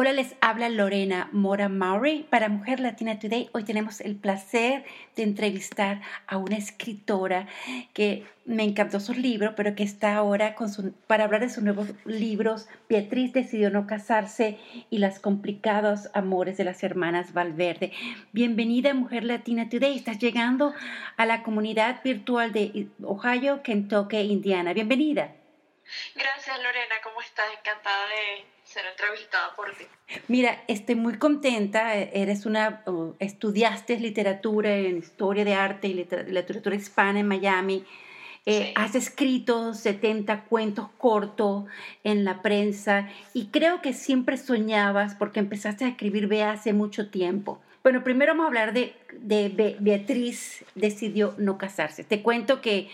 Hola, les habla Lorena Mora Maury para Mujer Latina Today. Hoy tenemos el placer de entrevistar a una escritora que me encantó su libro, pero que está ahora para hablar de sus nuevos libros. Beatriz decidió no casarse y las complicados amores de las hermanas Valverde. Bienvenida Mujer Latina Today. Estás llegando a la comunidad virtual de Ohio, Kentucky, Indiana. Bienvenida. Gracias Lorena, ¿cómo estás? Encantada de ser entrevistada por ti. Mira, estoy muy contenta. Eres una, estudiaste literatura en historia de arte y literatura hispana en Miami. Eh, has escrito 70 cuentos cortos en la prensa y creo que siempre soñabas porque empezaste a escribir Bea hace mucho tiempo. Bueno, primero vamos a hablar de, de Beatriz decidió no casarse. Te cuento que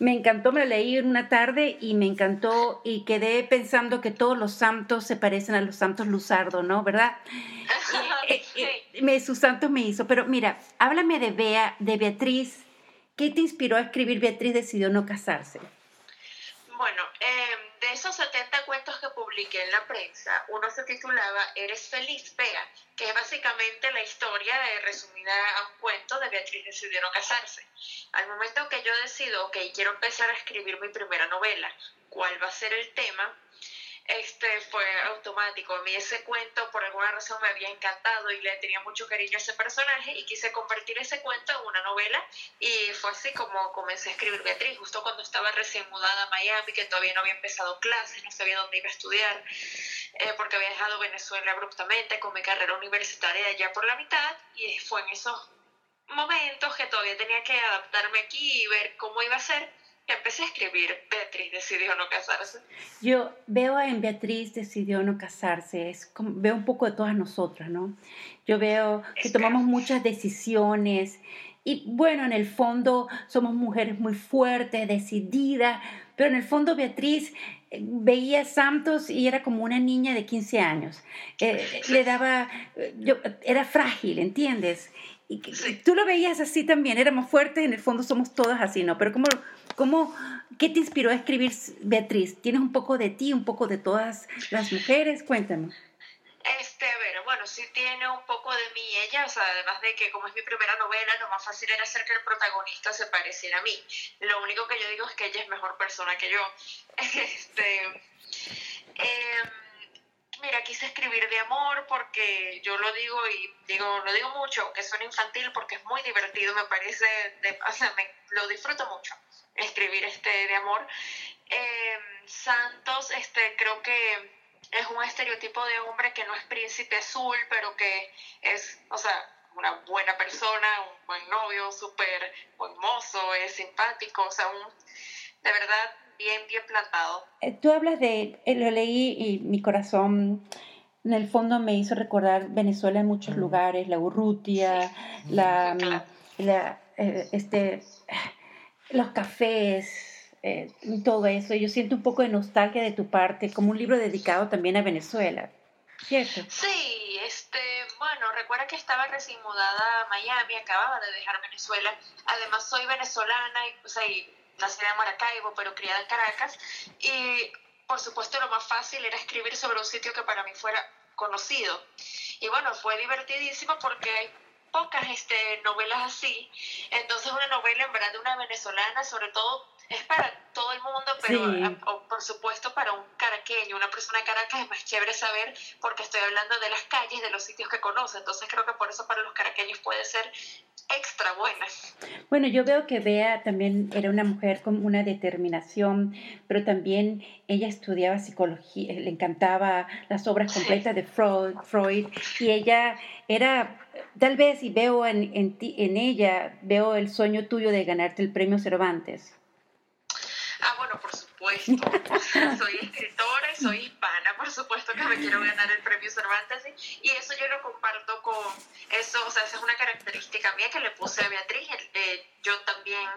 me encantó, me la leí en una tarde y me encantó y quedé pensando que todos los santos se parecen a los santos Luzardo, ¿no? ¿Verdad? Eh, eh, me, sus santos me hizo. Pero mira, háblame de Bea, de Beatriz. ¿Qué te inspiró a escribir Beatriz decidió no casarse? Bueno, eh, de esos 70 cuentos que publiqué en la prensa, uno se titulaba Eres feliz, Bea, que es básicamente la historia resumida a un cuento de Beatriz decidió no casarse. Al momento que yo decido, ok, quiero empezar a escribir mi primera novela, ¿cuál va a ser el tema? Este fue automático. A mí ese cuento por alguna razón me había encantado y le tenía mucho cariño a ese personaje y quise convertir ese cuento en una novela y fue así como comencé a escribir Beatriz, justo cuando estaba recién mudada a Miami, que todavía no había empezado clases, no sabía dónde iba a estudiar, eh, porque había dejado Venezuela abruptamente con mi carrera universitaria ya por la mitad y fue en esos momentos que todavía tenía que adaptarme aquí y ver cómo iba a ser empecé a escribir, Beatriz decidió no casarse. Yo veo en Beatriz decidió no casarse, es como, veo un poco de todas nosotras, ¿no? Yo veo que tomamos muchas decisiones y bueno, en el fondo somos mujeres muy fuertes, decididas, pero en el fondo Beatriz eh, veía Santos y era como una niña de 15 años. Eh, le daba, eh, yo, era frágil, ¿entiendes? Y tú lo veías así también, éramos fuertes, en el fondo somos todas así, ¿no? Pero ¿cómo, cómo, ¿qué te inspiró a escribir Beatriz? ¿Tienes un poco de ti, un poco de todas las mujeres? Cuéntame. Este, a ver, bueno, sí tiene un poco de mí ella, o sea, además de que como es mi primera novela, lo más fácil era hacer que el protagonista se pareciera a mí. Lo único que yo digo es que ella es mejor persona que yo. Este, eh, mira, quise escribir de amor porque yo lo digo y digo, lo digo mucho, que suena infantil porque es muy divertido, me parece, de, o sea, me, lo disfruto mucho, escribir este de amor. Em, Santos, este, creo que es un estereotipo de hombre que no es príncipe azul, pero que es, o sea, una buena persona, un buen novio, súper buen mozo, es simpático, o sea, un, de verdad bien, bien plantado. Eh, tú hablas de, eh, lo leí y mi corazón en el fondo me hizo recordar Venezuela en muchos mm. lugares, la Urrutia, la, la eh, este, los cafés, todo eso. Yo siento un poco de nostalgia de tu parte, como un libro dedicado también a Venezuela, ¿cierto? Sí, este, bueno, recuerda que estaba recién mudada a Miami, acababa de dejar Venezuela. Además, soy venezolana y, pues, nacida en Maracaibo, pero criada en Caracas. Y por supuesto lo más fácil era escribir sobre un sitio que para mí fuera conocido. Y bueno, fue divertidísimo porque hay pocas este, novelas así. Entonces una novela en verdad de una venezolana, sobre todo, es para todo el mundo, pero por supuesto para un caraqueño, una persona de Caracas es más chévere saber porque estoy hablando de las calles, de los sitios que conoce. Entonces creo que por eso para los caraqueños puede ser extra buenas. Bueno, yo veo que Bea también era una mujer con una determinación, pero también ella estudiaba psicología, le encantaba las obras completas de Freud, Freud y ella era, tal vez, y veo en, en, en ella, veo el sueño tuyo de ganarte el premio Cervantes. Supuesto. soy escritora y soy hispana, por supuesto que me quiero ganar el premio Cervantes. Y eso yo lo comparto con eso, o sea, esa es una característica mía que le puse a Beatriz. Eh, yo también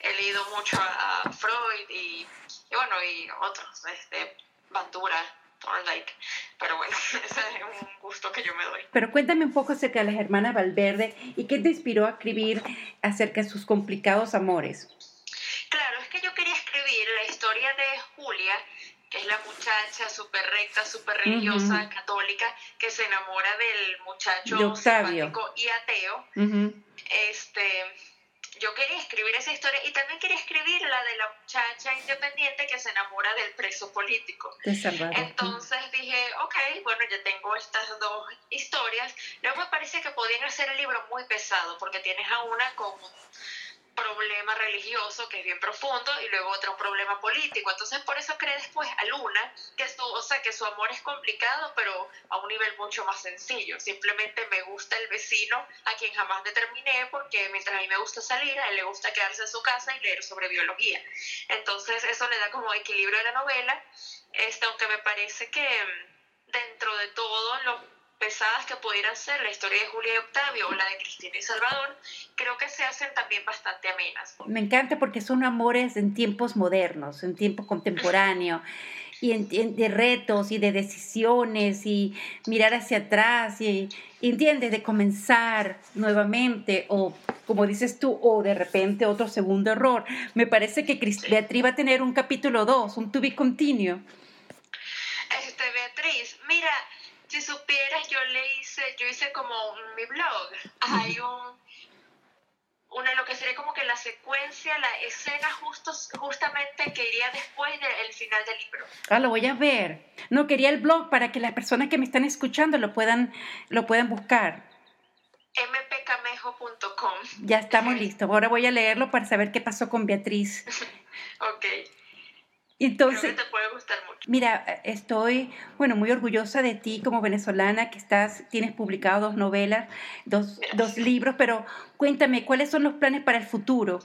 he leído mucho a, Freud y, y, bueno, y otros, este, Bandura, Thorndike. Pero bueno, ese es un gusto que yo me doy. Pero cuéntame un poco acerca de las hermanas Valverde y qué te inspiró a escribir acerca de sus complicados amores. Claro, es que yo escribir la historia de Julia, que es la muchacha súper recta, súper religiosa, católica, que se enamora del muchacho simpático y ateo. Este yo quería escribir esa historia y también quería escribir la de la muchacha independiente que se enamora del preso político. Entonces dije, ok, bueno, ya tengo estas dos historias. Luego me parece que podían hacer el libro muy pesado porque tienes a una con problema religioso que es bien profundo y luego otro problema político. Entonces por eso creé después a Luna, que su, o sea, que su amor es complicado, pero a un nivel mucho más sencillo. Simplemente me gusta el vecino a quien jamás determiné porque mientras a mí me gusta salir, a él le gusta quedarse en su casa y leer sobre biología. Entonces eso le da como equilibrio a la novela, este, aunque me parece que mm, dentro de todo lo pesadas que pudieran ser la historia de Julia y Octavio o la de Cristina y Salvador, creo que se hacen también bastante amenas. Me encanta porque son amores en tiempos modernos, en tiempo contemporáneo. y en, de retos y de decisiones y mirar hacia atrás y, entiendes de comenzar nuevamente o como dices tú o de repente otro segundo error me parece que Beatriz va a tener un capítulo 2 un to be continuo este Beatriz mira si supieras, yo le hice, yo hice como mi blog, hay un, una, lo que sería como que la secuencia, la escena justo, justamente que iría después del final del libro. Ah, lo voy a ver. No, quería el blog para que las personas que me están escuchando lo puedan, lo puedan buscar. mpcamejo.com. Ya estamos listos. Ahora voy a leerlo para saber qué pasó con Beatriz. ok. Entonces, te puede gustar mucho. Mira, estoy, bueno, muy orgullosa de ti como venezolana que estás, tienes publicado dos novelas, dos, dos libros, pero cuéntame, ¿cuáles son los planes para el futuro?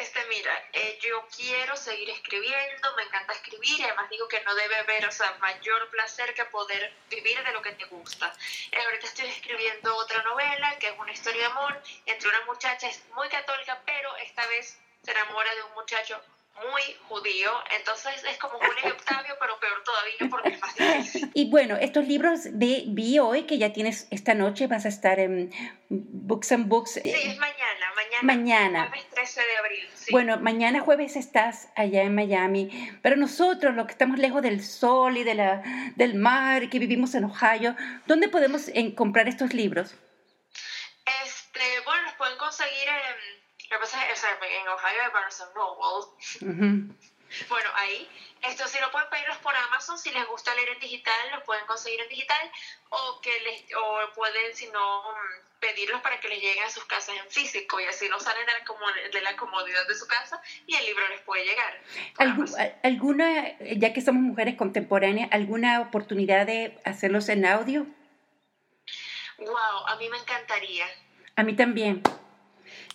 Este, mira, eh, yo quiero seguir escribiendo, me encanta escribir y además digo que no debe haber, o sea, mayor placer que poder vivir de lo que te gusta. Eh, ahorita estoy escribiendo otra novela que es una historia de amor entre una muchacha es muy católica, pero esta vez se enamora de un muchacho muy judío, entonces es como Julio y Octavio, pero peor todavía porque es más difícil. Y bueno, estos libros de, vi hoy que ya tienes esta noche, vas a estar en Books and Books. Sí, es mañana, mañana. Mañana. Jueves 13 de abril. Bueno, mañana jueves estás allá en Miami, pero nosotros, los que estamos lejos del sol y de la, del mar, que vivimos en Ohio, ¿dónde podemos comprar estos libros? Este, bueno, los pueden conseguir en lo que pasa es que en Ohio hay Barnes Noble. Bueno, ahí. Esto si lo pueden pedirlos por Amazon, si les gusta leer en digital, los pueden conseguir en digital o que les o pueden si no mm, pedirlos para que les lleguen a sus casas en físico y así no salen de la, de la comodidad de su casa y el libro les puede llegar. ¿Alguna, ya que somos mujeres contemporáneas, alguna oportunidad de hacerlos en audio? Wow, a mí me encantaría. A mí también.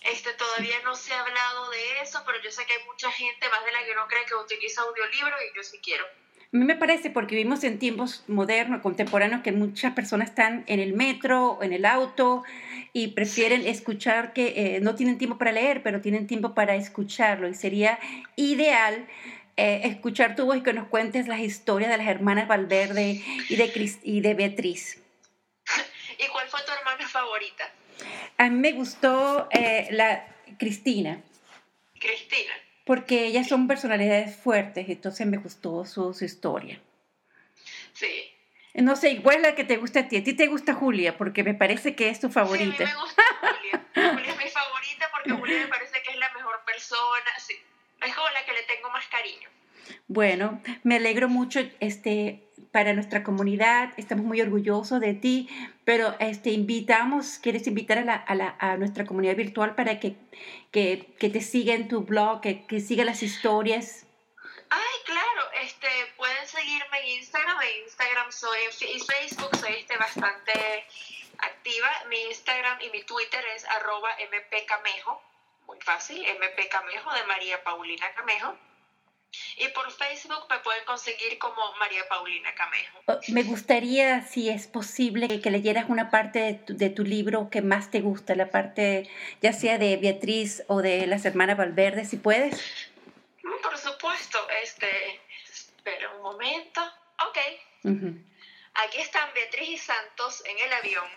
Este, todavía no se ha hablado de eso, pero yo sé que hay mucha gente, más de la que no cree, que utiliza audiolibro y yo sí quiero. A mí me parece, porque vivimos en tiempos modernos, contemporáneos, que muchas personas están en el metro, en el auto, y prefieren escuchar que eh, no tienen tiempo para leer, pero tienen tiempo para escucharlo. Y sería ideal eh, escuchar tu voz y que nos cuentes las historias de las hermanas Valverde y de, y de Beatriz. ¿Y cuál fue tu hermana favorita? A mí me gustó eh, la Cristina. Cristina. Porque ellas son personalidades fuertes, entonces me gustó su, historia. Sí. No sé, ¿cuál es la que te gusta a ti? A ti te gusta Julia, porque me parece que es tu favorita. Sí, a mí me gusta Julia. Julia es mi favorita porque Julia me parece que es la mejor persona. Sí, es como la que le tengo más cariño. Bueno, me alegro mucho este, para nuestra comunidad, estamos muy orgullosos de ti, pero este, invitamos, quieres invitar a, la, a, la, a nuestra comunidad virtual para que, que, que te siga en tu blog, que, que siga las historias. Ay, claro, este, pueden seguirme en Instagram, en Instagram soy, Facebook soy este, bastante activa, mi Instagram y mi Twitter es arroba mpcamejo, muy fácil, mpcamejo de María Paulina Camejo. Y por Facebook me pueden conseguir como María Paulina Camejo. Oh, me gustaría, si es posible, que leyeras una parte de tu, libro que más te gusta, la parte ya sea de Beatriz o de las hermanas Valverde, si puedes. Mm, por supuesto. Este, espera un momento. Ok. Aquí están Beatriz y Santos en el avión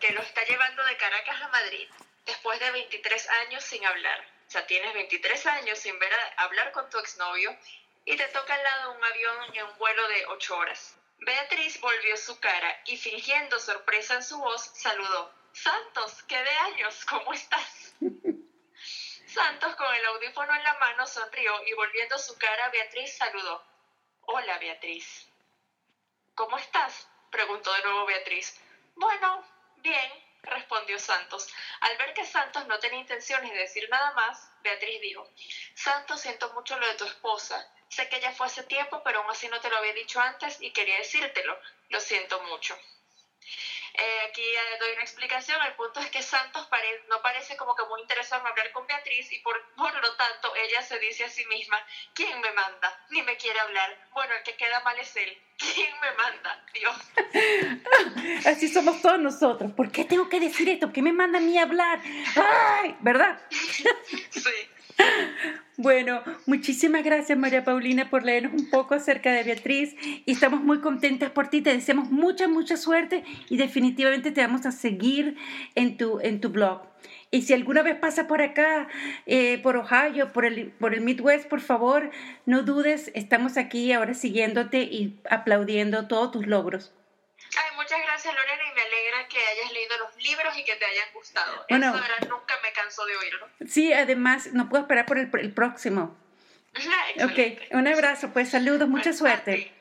que lo está llevando de Caracas a Madrid después de 23 años sin hablar o sea, tienes 23 años sin ver a, hablar con tu exnovio, y te toca al lado un avión en un vuelo de ocho horas. Beatriz volvió su cara y fingiendo sorpresa en su voz, saludó. Santos, ¿qué de años? ¿Cómo estás? Santos con el audífono en la mano sonrió y volviendo su cara Beatriz saludó. Hola Beatriz. ¿Cómo estás? preguntó de nuevo Beatriz. Bueno, bien, respondió Santos. Al ver que Santos no tenía intenciones de decir nada más, Beatriz dijo, Santos, siento mucho lo de tu esposa. Sé que ya fue hace tiempo, pero aún así no te lo había dicho antes y quería decírtelo. Lo siento mucho. Eh, aquí eh, doy una explicación. El punto es que Santos no parece como que muy interesado en hablar con Beatriz y por, por lo tanto ella se dice a sí misma, ¿quién me manda? Ni me quiere hablar. Bueno, el que queda mal es él. ¿Quién me manda? Dios. Así somos todos nosotros. ¿Por qué tengo que decir esto? ¿Por qué me manda a mí hablar? ¡Ay! ¿Verdad? sí. Bueno, muchísimas gracias María Paulina por leernos un poco acerca de Beatriz y estamos muy contentas por ti, te deseamos mucha, mucha suerte y definitivamente te vamos a seguir en tu, en tu blog. Y si alguna vez pasa por acá, eh, por Ohio, por el, por el Midwest, por favor, no dudes, estamos aquí ahora siguiéndote y aplaudiendo todos tus logros. Ay, muchas gracias Lorena y me alegra que hayas leído los libros y que te hayan gustado. Bueno, Eso nunca me canso de oírlo. Sí, además no puedo esperar por el, el próximo. ok, un abrazo, pues saludos, mucha suerte.